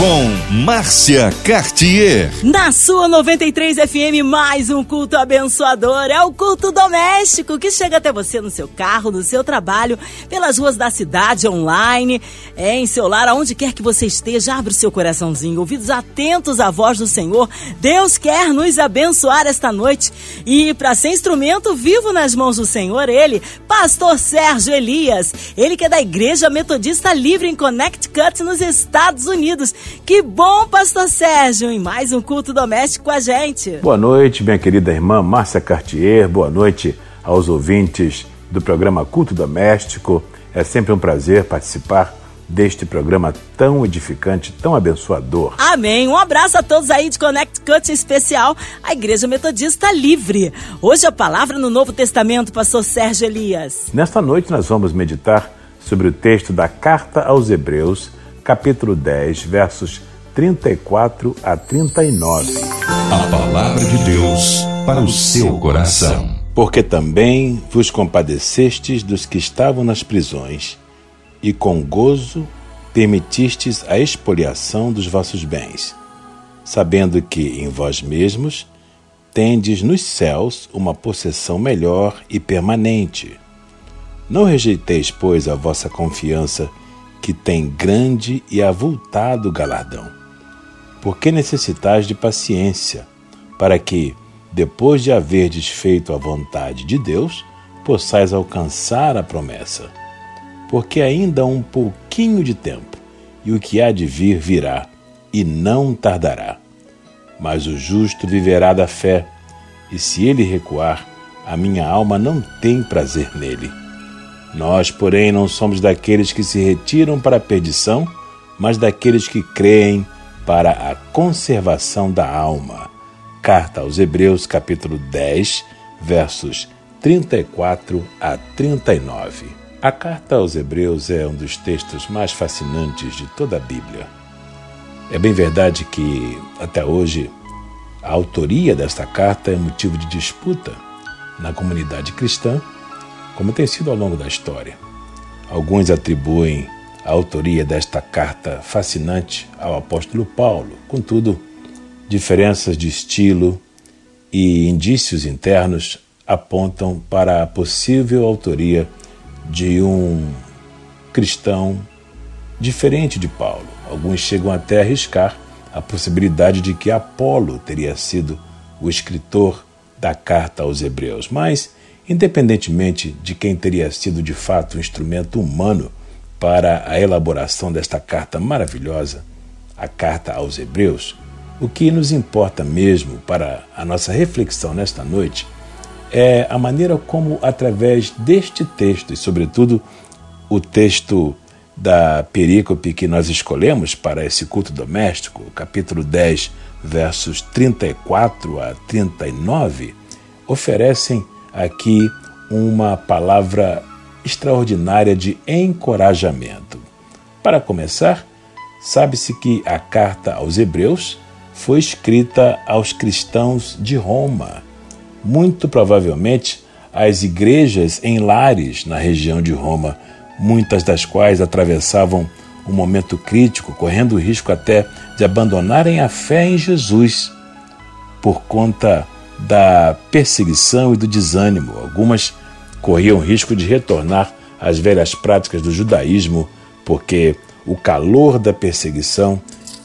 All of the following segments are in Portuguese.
com Márcia Cartier. Na sua 93 FM, mais um culto abençoador. É o culto doméstico que chega até você no seu carro, no seu trabalho, pelas ruas da cidade, online, é, em seu lar, aonde quer que você esteja. Abre o seu coraçãozinho, ouvidos atentos à voz do Senhor. Deus quer nos abençoar esta noite. E para ser instrumento vivo nas mãos do Senhor, ele, Pastor Sérgio Elias, ele que é da Igreja Metodista Livre em Connecticut, nos Estados Unidos. Que bom, Pastor Sérgio, em mais um culto doméstico com a gente. Boa noite, minha querida irmã Márcia Cartier. Boa noite aos ouvintes do programa Culto Doméstico. É sempre um prazer participar deste programa tão edificante, tão abençoador. Amém. Um abraço a todos aí de Connecticut, em especial a Igreja Metodista Livre. Hoje a palavra no Novo Testamento, pastor Sérgio Elias. Nesta noite nós vamos meditar sobre o texto da Carta aos Hebreus, capítulo 10, versos 34 a 39. A palavra de Deus para o seu coração. Porque também vos compadecestes dos que estavam nas prisões, e com gozo permitistes a expoliação dos vossos bens, sabendo que em vós mesmos tendes nos céus uma possessão melhor e permanente. Não rejeiteis, pois, a vossa confiança que tem grande e avultado galardão. Porque necessitais de paciência, para que, depois de haverdes feito a vontade de Deus, possais alcançar a promessa. Porque ainda há um pouquinho de tempo, e o que há de vir virá, e não tardará. Mas o justo viverá da fé, e se ele recuar, a minha alma não tem prazer nele. Nós, porém, não somos daqueles que se retiram para a perdição, mas daqueles que creem para a conservação da alma. Carta aos Hebreus, capítulo 10, versos 34 a 39. A carta aos Hebreus é um dos textos mais fascinantes de toda a Bíblia. É bem verdade que, até hoje, a autoria desta carta é motivo de disputa na comunidade cristã como tem sido ao longo da história. Alguns atribuem a autoria desta carta fascinante ao apóstolo Paulo, contudo, diferenças de estilo e indícios internos apontam para a possível autoria de um cristão diferente de Paulo. Alguns chegam até a arriscar a possibilidade de que Apolo teria sido o escritor da carta aos Hebreus, mas Independentemente de quem teria sido de fato um instrumento humano para a elaboração desta carta maravilhosa, a carta aos Hebreus, o que nos importa mesmo para a nossa reflexão nesta noite é a maneira como, através deste texto, e sobretudo o texto da perícope que nós escolhemos para esse culto doméstico, capítulo 10, versos 34 a 39, oferecem aqui uma palavra extraordinária de encorajamento. Para começar, sabe-se que a carta aos Hebreus foi escrita aos cristãos de Roma, muito provavelmente às igrejas em lares na região de Roma, muitas das quais atravessavam um momento crítico, correndo o risco até de abandonarem a fé em Jesus por conta da perseguição e do desânimo. Algumas corriam risco de retornar às velhas práticas do judaísmo, porque o calor da perseguição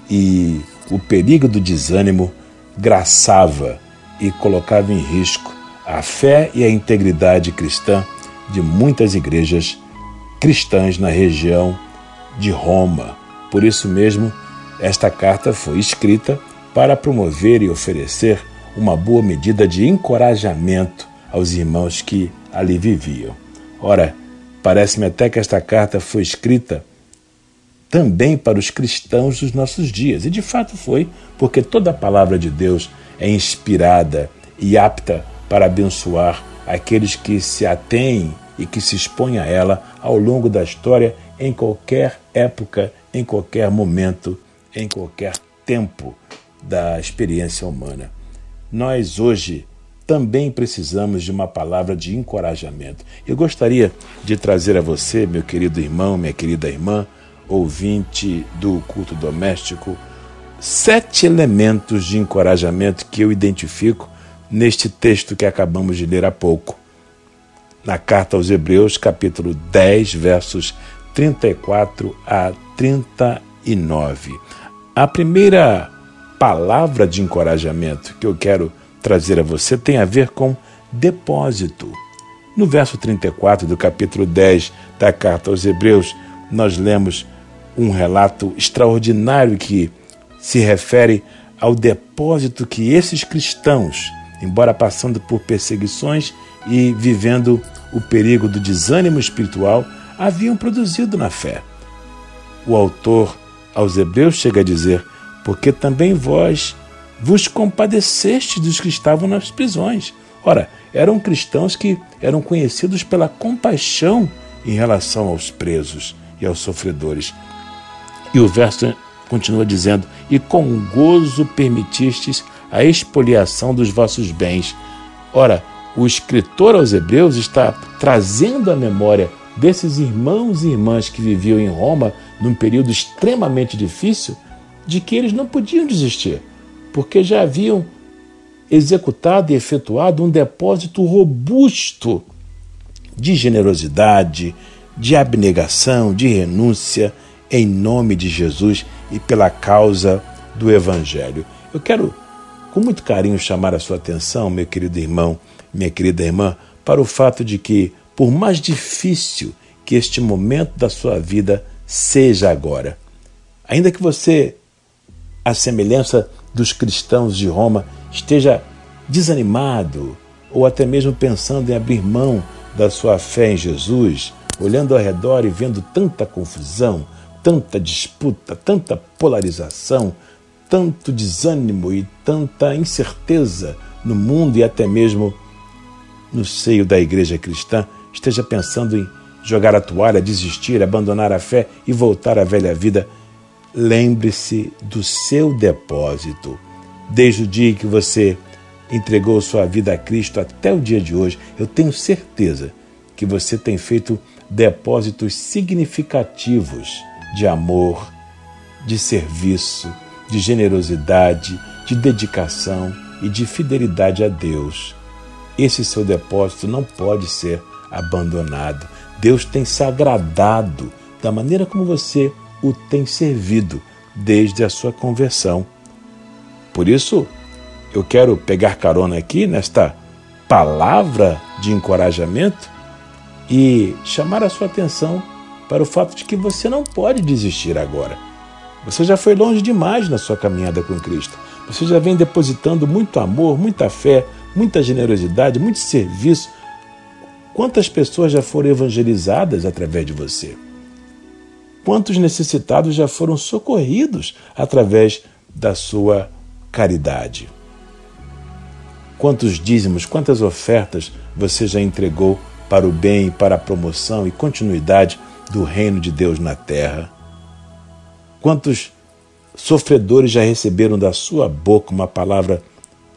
e o perigo do desânimo graçava e colocava em risco a fé e a integridade cristã de muitas igrejas cristãs na região de Roma. Por isso mesmo, esta carta foi escrita para promover e oferecer uma boa medida de encorajamento aos irmãos que ali viviam. Ora, parece-me até que esta carta foi escrita também para os cristãos dos nossos dias. E de fato foi, porque toda a palavra de Deus é inspirada e apta para abençoar aqueles que se atêm e que se expõem a ela ao longo da história, em qualquer época, em qualquer momento, em qualquer tempo da experiência humana. Nós hoje também precisamos de uma palavra de encorajamento. Eu gostaria de trazer a você, meu querido irmão, minha querida irmã, ouvinte do culto doméstico, sete elementos de encorajamento que eu identifico neste texto que acabamos de ler há pouco. Na carta aos Hebreus, capítulo 10, versos 34 a 39. A primeira palavra de encorajamento que eu quero trazer a você tem a ver com depósito. No verso 34 do capítulo 10 da carta aos Hebreus, nós lemos um relato extraordinário que se refere ao depósito que esses cristãos, embora passando por perseguições e vivendo o perigo do desânimo espiritual, haviam produzido na fé. O autor aos Hebreus chega a dizer: Porque também vós vos compadeceste dos que estavam nas prisões. Ora, eram cristãos que eram conhecidos pela compaixão em relação aos presos e aos sofredores. E o verso continua dizendo: E com gozo permitistes a expoliação dos vossos bens. Ora, o escritor aos Hebreus está trazendo à memória desses irmãos e irmãs que viviam em Roma num período extremamente difícil, de que eles não podiam desistir, porque já haviam executado e efetuado um depósito robusto de generosidade, de abnegação, de renúncia em nome de Jesus e pela causa do Evangelho. Eu quero, com muito carinho, chamar a sua atenção, meu querido irmão, minha querida irmã, para o fato de que, por mais difícil que este momento da sua vida seja agora, ainda que você, à semelhança dos cristãos de Roma, esteja desanimado ou até mesmo pensando em abrir mão da sua fé em Jesus, olhando ao redor e vendo tanta confusão, tanta disputa, tanta polarização, tanto desânimo e tanta incerteza no mundo e até mesmo no seio da igreja cristã, esteja pensando em jogar a toalha, desistir, abandonar a fé e voltar à velha vida, lembre-se do seu depósito. Desde o dia que você entregou sua vida a Cristo até o dia de hoje, eu tenho certeza que você tem feito depósitos significativos de amor, de serviço, de generosidade, de dedicação e de fidelidade a Deus. Esse seu depósito não pode ser abandonado. Deus tem se agradado da maneira como você o tem servido desde a sua conversão. Por isso, eu quero pegar carona aqui nesta palavra de encorajamento e chamar a sua atenção para o fato de que você não pode desistir agora. Você já foi longe demais na sua caminhada com Cristo. Você já vem depositando muito amor, muita fé, muita generosidade, muito serviço. Quantas pessoas já foram evangelizadas através de você? Quantos necessitados já foram socorridos através da sua caridade? Quantos dízimos, quantas ofertas você já entregou para o bem, para a promoção e continuidade do reino de Deus na terra. Quantos sofredores já receberam da sua boca uma palavra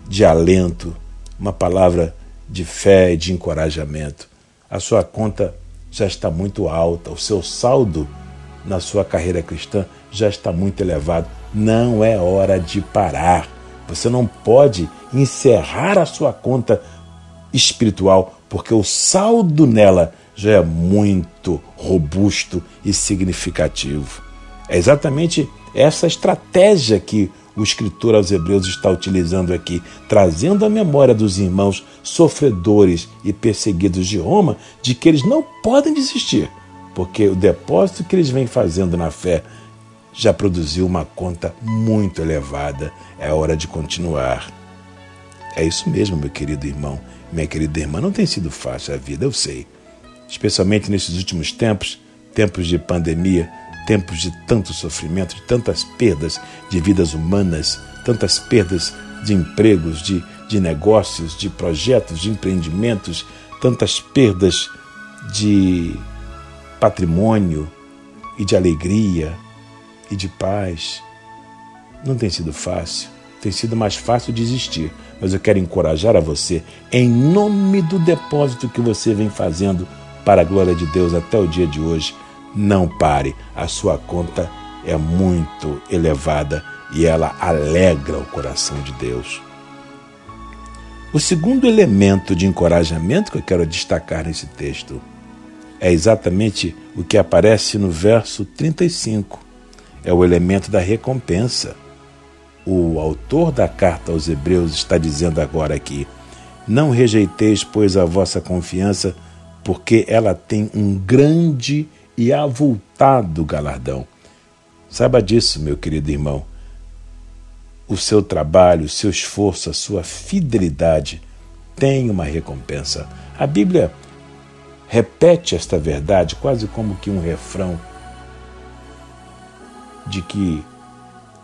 de alento, uma palavra de fé e de encorajamento? A sua conta já está muito alta, o seu saldo na sua carreira cristã já está muito elevado. Não é hora de parar. Você não pode encerrar a sua conta espiritual, porque o saldo nela já é muito robusto e significativo. É exatamente essa estratégia que o escritor aos Hebreus está utilizando aqui, trazendo à memória dos irmãos sofredores e perseguidos de Roma de que eles não podem desistir, porque o depósito que eles vêm fazendo na fé já produziu uma conta muito elevada. É hora de continuar. É isso mesmo, meu querido irmão, minha querida irmã. Não tem sido fácil a vida, eu sei especialmente nesses últimos tempos tempos de pandemia, tempos de tanto sofrimento, de tantas perdas de vidas humanas, tantas perdas de empregos, de, de negócios, de projetos, de empreendimentos, tantas perdas de patrimônio e de alegria e de paz. Não tem sido fácil, tem sido mais fácil desistir, mas eu quero encorajar a você, em nome do depósito que você vem fazendo para a glória de Deus até o dia de hoje. Não pare, a sua conta é muito elevada e ela alegra o coração de Deus. O segundo elemento de encorajamento que eu quero destacar nesse texto é exatamente o que aparece no verso 35. É o elemento da recompensa. O autor da carta aos Hebreus está dizendo agora aqui: Não rejeiteis, pois, a vossa confiança, porque ela tem um grande e avultado galardão. Saiba disso, meu querido irmão. O seu trabalho, o seu esforço, a sua fidelidade tem uma recompensa. A Bíblia repete esta verdade quase como que um refrão de que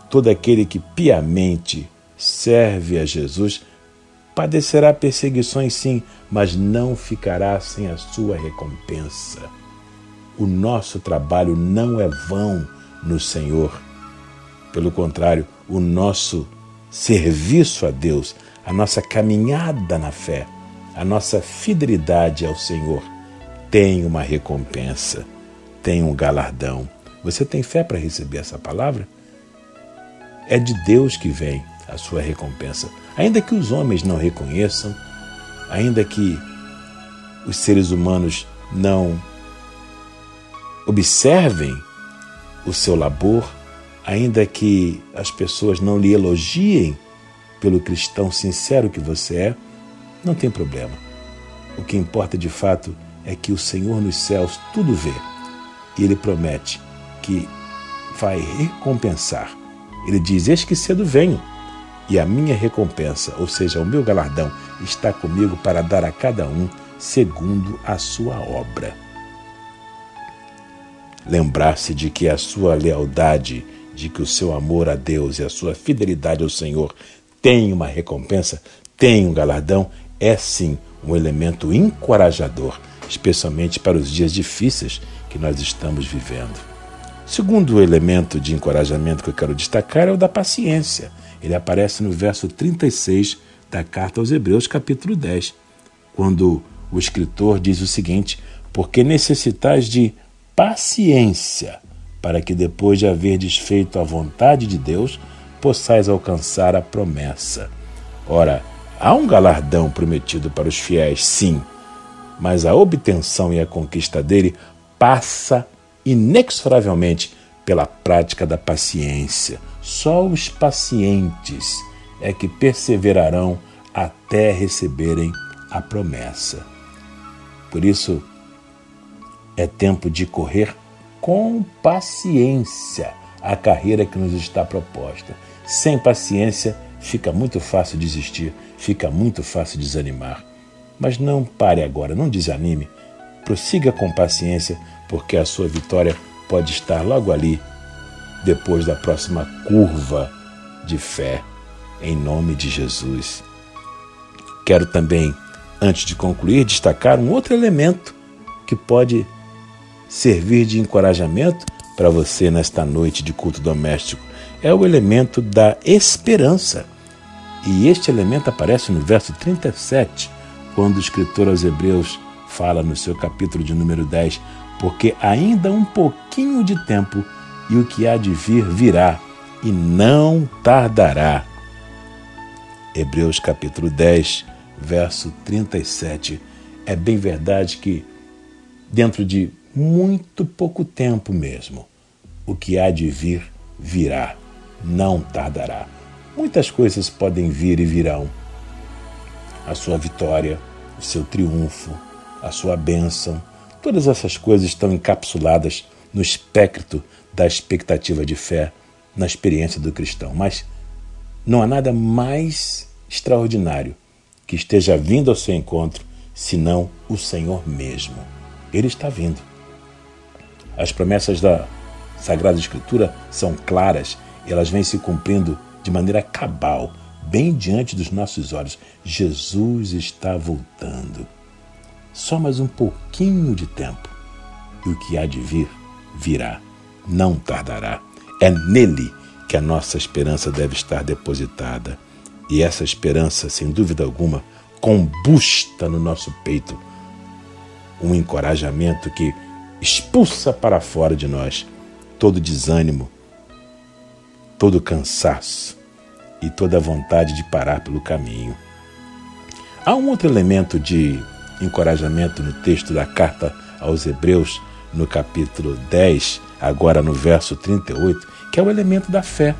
todo aquele que piamente serve a Jesus padecerá perseguições sim, mas não ficará sem a sua recompensa. O nosso trabalho não é vão no Senhor. Pelo contrário, o nosso serviço a Deus, a nossa caminhada na fé, a nossa fidelidade ao Senhor tem uma recompensa, tem um galardão. Você tem fé para receber essa palavra? É de Deus que vem a sua recompensa. Ainda que os homens não reconheçam, ainda que os seres humanos não observem o seu labor, ainda que as pessoas não lhe elogiem pelo cristão sincero que você é, não tem problema. O que importa de fato é que o Senhor nos céus tudo vê e ele promete que vai recompensar. Ele diz: Eis que cedo venho, e a minha recompensa, ou seja, o meu galardão, está comigo para dar a cada um segundo a sua obra lembrar-se de que a sua lealdade, de que o seu amor a Deus e a sua fidelidade ao Senhor tem uma recompensa, tem um galardão, é sim um elemento encorajador, especialmente para os dias difíceis que nós estamos vivendo. Segundo elemento de encorajamento que eu quero destacar é o da paciência. Ele aparece no verso 36 da carta aos Hebreus, capítulo 10, quando o escritor diz o seguinte: Porque necessitais de paciência, para que depois de haver desfeito a vontade de Deus, possais alcançar a promessa. Ora, há um galardão prometido para os fiéis, sim, mas a obtenção e a conquista dele passa inexoravelmente pela prática da paciência. Só os pacientes é que perseverarão até receberem a promessa. Por isso, é tempo de correr com paciência a carreira que nos está proposta. Sem paciência, fica muito fácil desistir, fica muito fácil desanimar. Mas não pare agora, não desanime. Prossiga com paciência, porque a sua vitória pode estar logo ali, depois da próxima curva de fé, em nome de Jesus. Quero também, antes de concluir, destacar um outro elemento que pode servir de encorajamento para você nesta noite de culto doméstico é o elemento da esperança. E este elemento aparece no verso 37, quando o escritor aos Hebreus fala no seu capítulo de número 10, porque ainda um pouquinho de tempo e o que há de vir virá e não tardará. Hebreus capítulo 10, verso 37. É bem verdade que dentro de muito pouco tempo mesmo. O que há de vir, virá, não tardará. Muitas coisas podem vir e virão. A sua vitória, o seu triunfo, a sua bênção, todas essas coisas estão encapsuladas no espectro da expectativa de fé, na experiência do cristão. Mas não há nada mais extraordinário que esteja vindo ao seu encontro senão o Senhor mesmo. Ele está vindo. As promessas da Sagrada Escritura são claras elas vêm se cumprindo de maneira cabal, bem diante dos nossos olhos. Jesus está voltando. Só mais um pouquinho de tempo e o que há de vir virá, não tardará. É nele que a nossa esperança deve estar depositada. E essa esperança, sem dúvida alguma, combusta no nosso peito um encorajamento que expulsa para fora de nós todo desânimo, todo cansaço e toda vontade de parar pelo caminho. Há um outro elemento de encorajamento no texto da carta aos Hebreus, no capítulo 10, agora no verso 38, que é o elemento da fé.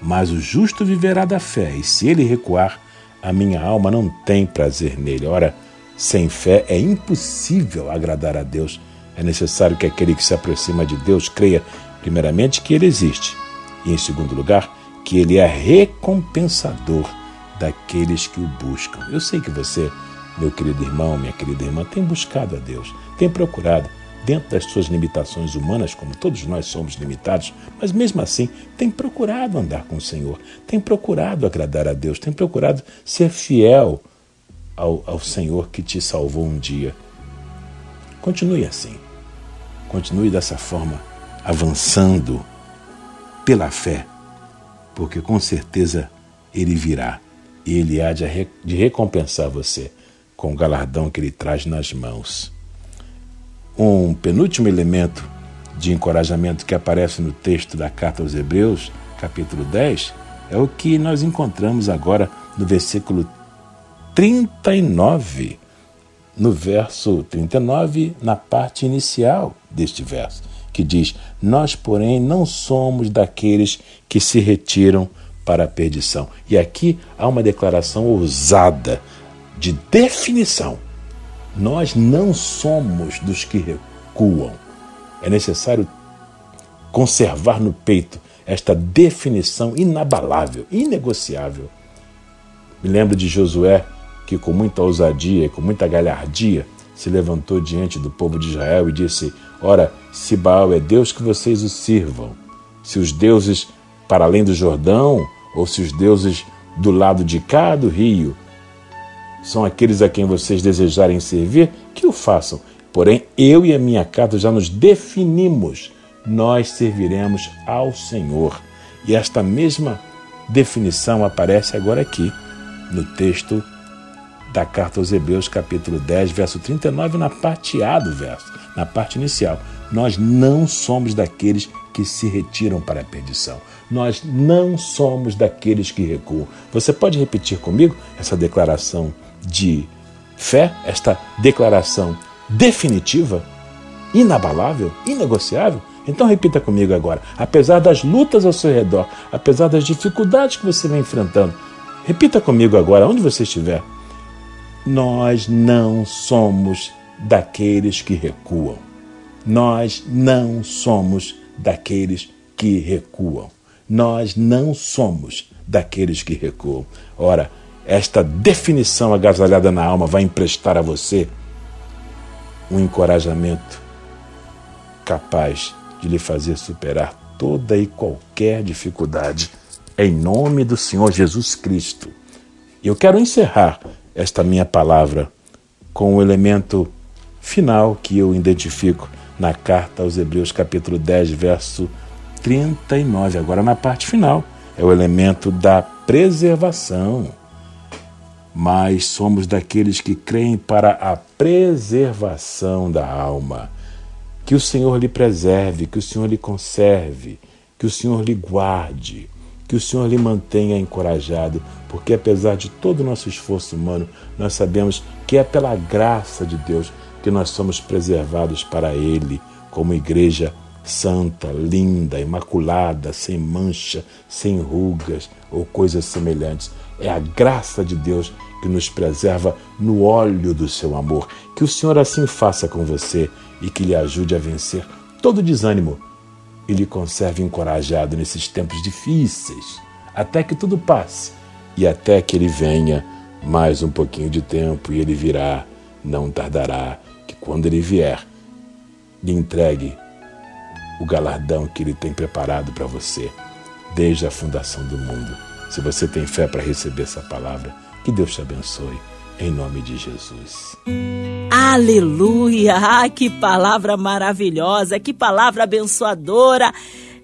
Mas o justo viverá da fé, e se ele recuar, a minha alma não tem prazer nele. Ora, sem fé é impossível agradar a Deus. É necessário que aquele que se aproxima de Deus creia, primeiramente, que ele existe, e, em segundo lugar, que ele é recompensador daqueles que o buscam. Eu sei que você, meu querido irmão, minha querida irmã, tem buscado a Deus, tem procurado, dentro das suas limitações humanas, como todos nós somos limitados, mas mesmo assim tem procurado andar com o Senhor, tem procurado agradar a Deus, tem procurado ser fiel ao, ao Senhor que te salvou um dia. Continue assim, continue dessa forma, avançando pela fé, porque com certeza Ele virá e Ele há de, de recompensar você com o galardão que Ele traz nas mãos. Um penúltimo elemento de encorajamento que aparece no texto da carta aos Hebreus, capítulo 10, é o que nós encontramos agora no versículo 39, no verso 39, na parte inicial deste verso, que diz: Nós, porém, não somos daqueles que se retiram para a perdição. E aqui há uma declaração ousada de definição nós não somos dos que recuam. É necessário conservar no peito esta definição inabalável, inegociável. Me lembro de Josué, que com muita ousadia e com muita galhardia se levantou diante do povo de Israel e disse: Ora, se Baal é Deus, que vocês o sirvam. Se os deuses para além do Jordão, ou se os deuses do lado de cá do rio, são aqueles a quem vocês desejarem servir, que o façam. Porém, eu e a minha casa já nos definimos. Nós serviremos ao Senhor. E esta mesma definição aparece agora aqui, no texto da carta aos Hebreus, capítulo 10, verso 39, na parte A do verso, na parte inicial. Nós não somos daqueles que se retiram para a perdição. Nós não somos daqueles que recuam. Você pode repetir comigo essa declaração de fé, esta declaração definitiva, inabalável, inegociável? Então repita comigo agora. Apesar das lutas ao seu redor, apesar das dificuldades que você vem enfrentando, repita comigo agora, onde você estiver. Nós não somos daqueles que recuam. Nós não somos daqueles que recuam. Nós não somos daqueles que recuam. Ora, esta definição agasalhada na alma vai emprestar a você um encorajamento capaz de lhe fazer superar toda e qualquer dificuldade, em nome do Senhor Jesus Cristo. Eu quero encerrar esta minha palavra com o elemento final que eu identifico na carta aos Hebreus, capítulo 10, verso 39. Agora, na parte final, é o elemento da preservação mas somos daqueles que creem para a preservação da alma. Que o Senhor lhe preserve, que o Senhor lhe conserve, que o Senhor lhe guarde, que o Senhor lhe mantenha encorajado, porque apesar de todo o nosso esforço humano, nós sabemos que é pela graça de Deus que nós somos preservados para Ele, como igreja santa, linda, imaculada, sem mancha, sem rugas ou coisas semelhantes. É a graça de Deus que nos preserva no óleo do seu amor. Que o Senhor assim faça com você e que lhe ajude a vencer todo desânimo e lhe conserve encorajado nesses tempos difíceis, até que tudo passe e até que ele venha mais um pouquinho de tempo e ele virá, não tardará, que quando ele vier, lhe entregue o galardão que ele tem preparado para você desde a fundação do mundo. Se você tem fé para receber essa palavra, que Deus te abençoe. Em nome de Jesus. Aleluia! Ah, que palavra maravilhosa, que palavra abençoadora.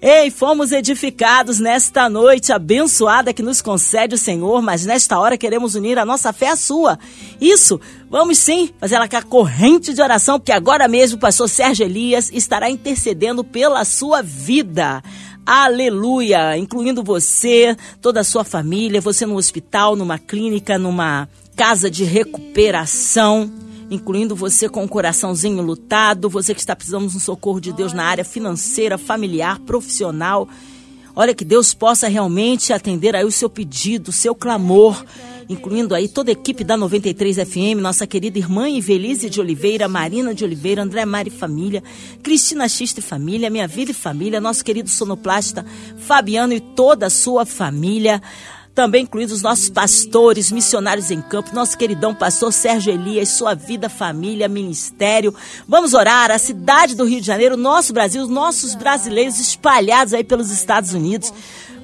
Ei, fomos edificados nesta noite abençoada que nos concede o Senhor, mas nesta hora queremos unir a nossa fé à sua. Isso, vamos sim fazer ela com a corrente de oração, porque agora mesmo o pastor Sérgio Elias estará intercedendo pela sua vida. Aleluia! Incluindo você, toda a sua família, você no hospital, numa clínica, numa casa de recuperação, incluindo você com o coraçãozinho lutado, você que está precisando de um socorro de Deus na área financeira, familiar, profissional. Olha que Deus possa realmente atender aí o seu pedido, o seu clamor incluindo aí toda a equipe da 93 FM, nossa querida irmã Ivelise de Oliveira, Marina de Oliveira, André Mari Família, Cristina Xista e Família, Minha Vida e Família, nosso querido sonoplasta Fabiano e toda a sua família também incluindo os nossos pastores, missionários em campo, nosso queridão pastor Sérgio Elias, sua vida, família, ministério. Vamos orar a cidade do Rio de Janeiro, nosso Brasil, os nossos brasileiros espalhados aí pelos Estados Unidos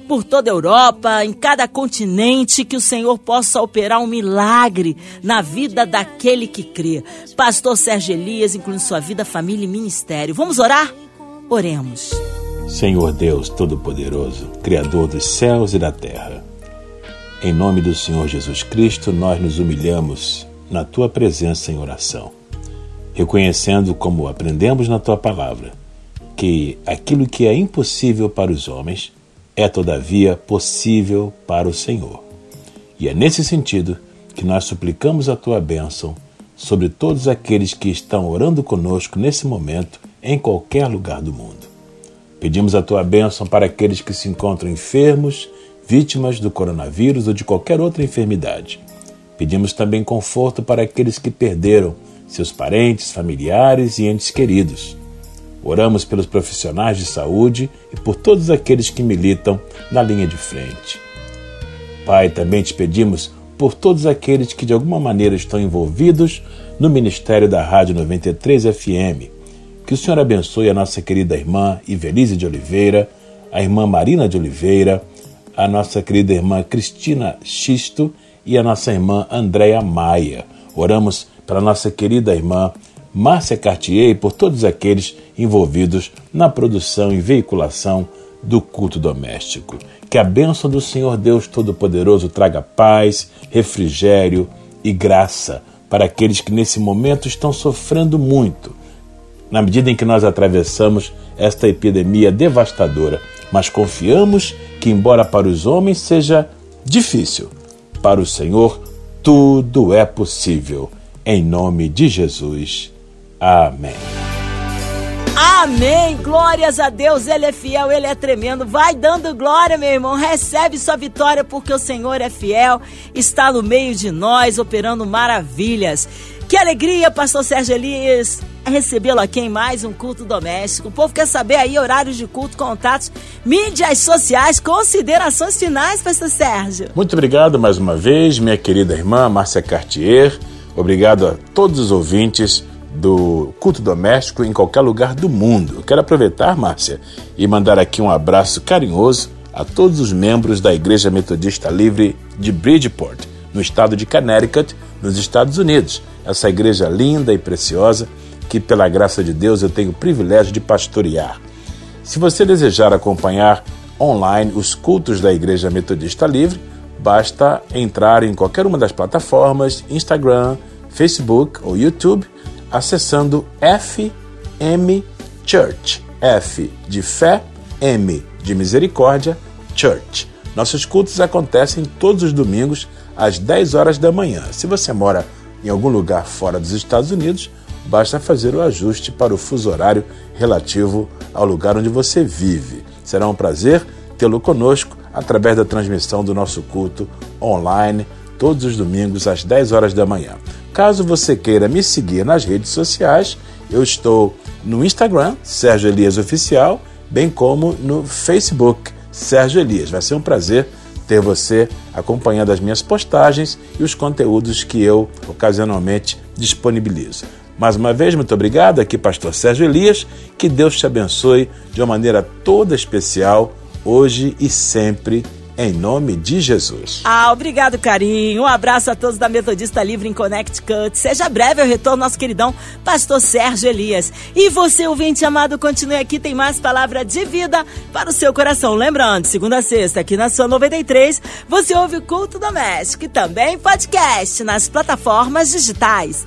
por toda a Europa, em cada continente, que o Senhor possa operar um milagre na vida daquele que crê. Pastor Sérgio Elias, incluindo sua vida, família e ministério. Vamos orar? Oremos. Senhor Deus Todo-Poderoso, Criador dos céus e da terra, em nome do Senhor Jesus Cristo, nós nos humilhamos na tua presença em oração, reconhecendo, como aprendemos na tua palavra, que aquilo que é impossível para os homens é, todavia, possível para o Senhor. E é nesse sentido que nós suplicamos a tua bênção sobre todos aqueles que estão orando conosco nesse momento, em qualquer lugar do mundo. Pedimos a tua bênção para aqueles que se encontram enfermos, vítimas do coronavírus ou de qualquer outra enfermidade. Pedimos também conforto para aqueles que perderam seus parentes, familiares e entes queridos. Oramos pelos profissionais de saúde e por todos aqueles que militam na linha de frente. Pai, também te pedimos por todos aqueles que de alguma maneira estão envolvidos no ministério da Rádio 93 FM. Que o Senhor abençoe a nossa querida irmã Ivelise de Oliveira, a irmã Marina de Oliveira, a nossa querida irmã Cristina Xisto e a nossa irmã Andréa Maia. Oramos para nossa querida irmã Márcia Cartier e por todos aqueles envolvidos na produção e veiculação do culto doméstico. Que a bênção do Senhor Deus Todo-Poderoso traga paz, refrigério e graça para aqueles que nesse momento estão sofrendo muito, na medida em que nós atravessamos esta epidemia devastadora. Mas confiamos que, embora para os homens seja difícil, para o Senhor tudo é possível. Em nome de Jesus. Amém. Amém. Glórias a Deus. Ele é fiel, ele é tremendo. Vai dando glória, meu irmão. Recebe sua vitória porque o Senhor é fiel, está no meio de nós, operando maravilhas. Que alegria, pastor Sérgio Elias, recebê-lo aqui em mais um culto doméstico. O povo quer saber aí horários de culto, contatos, mídias sociais, considerações finais, pastor Sérgio. Muito obrigado mais uma vez, minha querida irmã Márcia Cartier. Obrigado a todos os ouvintes do culto doméstico em qualquer lugar do mundo. Quero aproveitar, Márcia, e mandar aqui um abraço carinhoso a todos os membros da Igreja Metodista Livre de Bridgeport, no estado de Connecticut, nos Estados Unidos. Essa igreja linda e preciosa que, pela graça de Deus, eu tenho o privilégio de pastorear. Se você desejar acompanhar online os cultos da Igreja Metodista Livre, basta entrar em qualquer uma das plataformas, Instagram, Facebook ou YouTube acessando FM Church. F de fé, M de misericórdia, Church. Nossos cultos acontecem todos os domingos às 10 horas da manhã. Se você mora em algum lugar fora dos Estados Unidos, basta fazer o ajuste para o fuso horário relativo ao lugar onde você vive. Será um prazer tê-lo conosco através da transmissão do nosso culto online todos os domingos às 10 horas da manhã. Caso você queira me seguir nas redes sociais, eu estou no Instagram, Sérgio Elias Oficial, bem como no Facebook, Sérgio Elias. Vai ser um prazer ter você acompanhando as minhas postagens e os conteúdos que eu ocasionalmente disponibilizo. Mais uma vez, muito obrigado. Aqui, Pastor Sérgio Elias. Que Deus te abençoe de uma maneira toda especial, hoje e sempre. Em nome de Jesus. Ah, obrigado, carinho. Um abraço a todos da Metodista Livre em Connecticut. Seja breve o retorno, nosso queridão pastor Sérgio Elias. E você, ouvinte amado, continue aqui, tem mais palavra de vida para o seu coração. Lembrando, segunda a sexta, aqui na sua 93, você ouve o Culto Doméstico e também podcast nas plataformas digitais.